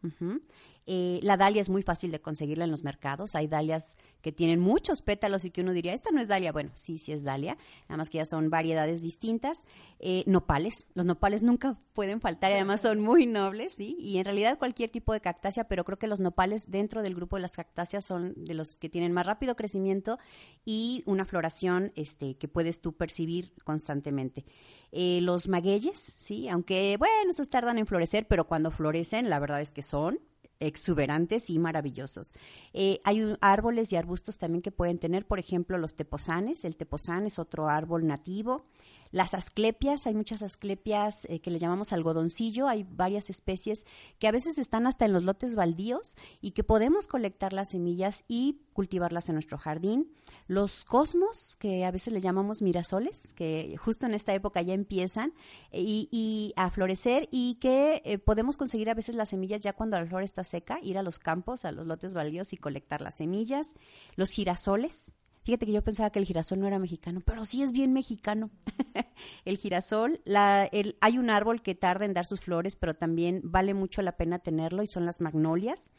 Eh, la dalia es muy fácil de conseguirla en los mercados. Hay dalias que tienen muchos pétalos y que uno diría, esta no es dalia. Bueno, sí, sí es dalia, nada más que ya son variedades distintas. Eh, nopales, los nopales nunca pueden faltar y además son muy nobles, ¿sí? Y en realidad cualquier tipo de cactácea, pero creo que los nopales dentro del grupo de las cactáceas son de los que tienen más rápido crecimiento y una floración este, que puedes tú percibir constantemente. Eh, los magueyes, sí, aunque bueno, esos tardan en florecer, pero cuando florecen, la verdad es que son exuberantes y maravillosos. Eh, hay árboles y arbustos también que pueden tener, por ejemplo, los teposanes. El tepozán es otro árbol nativo. Las asclepias, hay muchas asclepias eh, que le llamamos algodoncillo, hay varias especies que a veces están hasta en los lotes baldíos y que podemos colectar las semillas y cultivarlas en nuestro jardín. Los cosmos, que a veces le llamamos mirasoles, que justo en esta época ya empiezan eh, y, y a florecer y que eh, podemos conseguir a veces las semillas ya cuando la flor está seca, ir a los campos, a los lotes baldíos y colectar las semillas. Los girasoles, Fíjate que yo pensaba que el girasol no era mexicano, pero sí es bien mexicano. el girasol, la, el, hay un árbol que tarda en dar sus flores, pero también vale mucho la pena tenerlo y son las magnolias.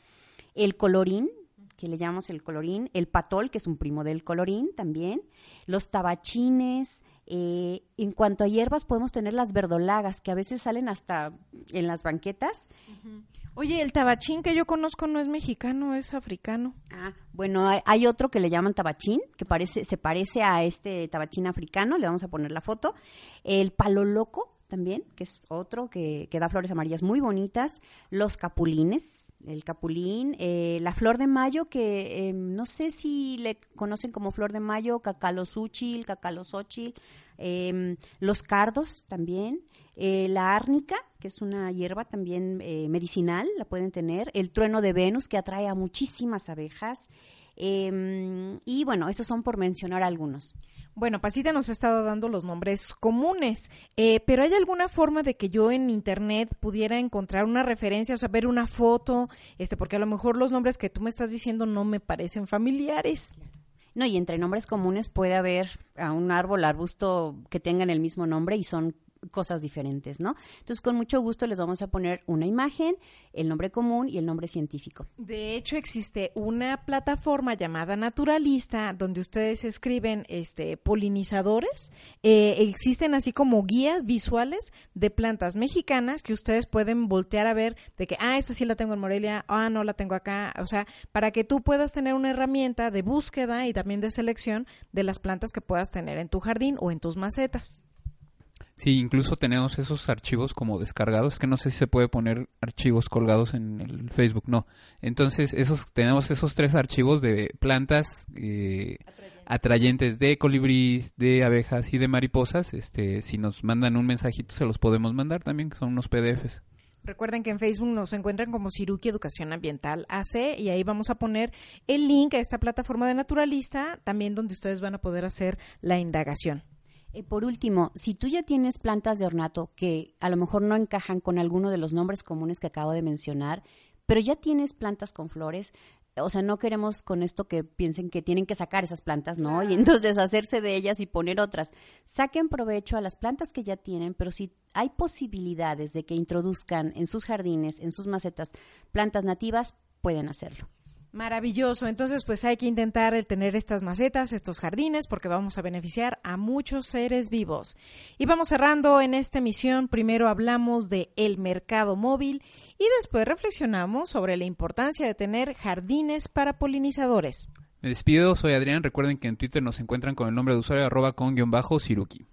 El colorín, que le llamamos el colorín, el patol, que es un primo del colorín también, los tabachines. eh, en cuanto a hierbas, podemos tener las verdolagas, que a veces salen hasta en las banquetas. Oye, el tabachín que yo conozco no es mexicano, es africano. Ah, bueno, hay, hay otro que le llaman tabachín, que parece, se parece a este tabachín africano, le vamos a poner la foto. El palo loco también, que es otro que, que da flores amarillas muy bonitas. Los capulines, el capulín, eh, la flor de mayo, que eh, no sé si le conocen como flor de mayo, cacalosúchil, cacalosóchil, eh, los cardos también, eh, la árnica, que es una hierba también eh, medicinal, la pueden tener, el trueno de Venus, que atrae a muchísimas abejas, eh, y bueno, esos son por mencionar algunos. Bueno, Pasita nos ha estado dando los nombres comunes, eh, pero ¿hay alguna forma de que yo en internet pudiera encontrar una referencia, o sea, ver una foto, este, porque a lo mejor los nombres que tú me estás diciendo no me parecen familiares? No, y entre nombres comunes puede haber a un árbol, arbusto que tengan el mismo nombre y son cosas diferentes, ¿no? Entonces, con mucho gusto les vamos a poner una imagen, el nombre común y el nombre científico. De hecho, existe una plataforma llamada Naturalista donde ustedes escriben este polinizadores. Eh, existen así como guías visuales de plantas mexicanas que ustedes pueden voltear a ver de que, ah, esta sí la tengo en Morelia, ah, no la tengo acá. O sea, para que tú puedas tener una herramienta de búsqueda y también de selección de las plantas que puedas tener en tu jardín o en tus macetas. Sí, incluso tenemos esos archivos como descargados, que no sé si se puede poner archivos colgados en el Facebook, no. Entonces, esos tenemos esos tres archivos de plantas eh, atrayentes de colibríes, de abejas y de mariposas. Este, si nos mandan un mensajito, se los podemos mandar también, que son unos PDFs. Recuerden que en Facebook nos encuentran como Ciruki Educación Ambiental AC y ahí vamos a poner el link a esta plataforma de Naturalista, también donde ustedes van a poder hacer la indagación. Eh, por último, si tú ya tienes plantas de ornato que a lo mejor no encajan con alguno de los nombres comunes que acabo de mencionar, pero ya tienes plantas con flores, o sea, no queremos con esto que piensen que tienen que sacar esas plantas, ¿no? Y entonces deshacerse de ellas y poner otras. Saquen provecho a las plantas que ya tienen, pero si hay posibilidades de que introduzcan en sus jardines, en sus macetas, plantas nativas, pueden hacerlo. Maravilloso. Entonces, pues hay que intentar el tener estas macetas, estos jardines, porque vamos a beneficiar a muchos seres vivos. Y vamos cerrando en esta emisión. Primero hablamos de el mercado móvil y después reflexionamos sobre la importancia de tener jardines para polinizadores. Me despido, soy Adrián. Recuerden que en Twitter nos encuentran con el nombre de usuario arroba con guion bajo Siruki.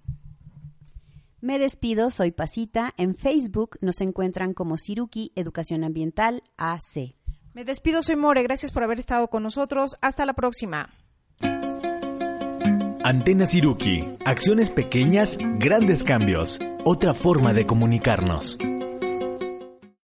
Me despido, soy Pasita. En Facebook nos encuentran como Siruki Educación Ambiental AC. Me despido, soy More. Gracias por haber estado con nosotros. Hasta la próxima. Antena Siruki. Acciones pequeñas, grandes cambios. Otra forma de comunicarnos.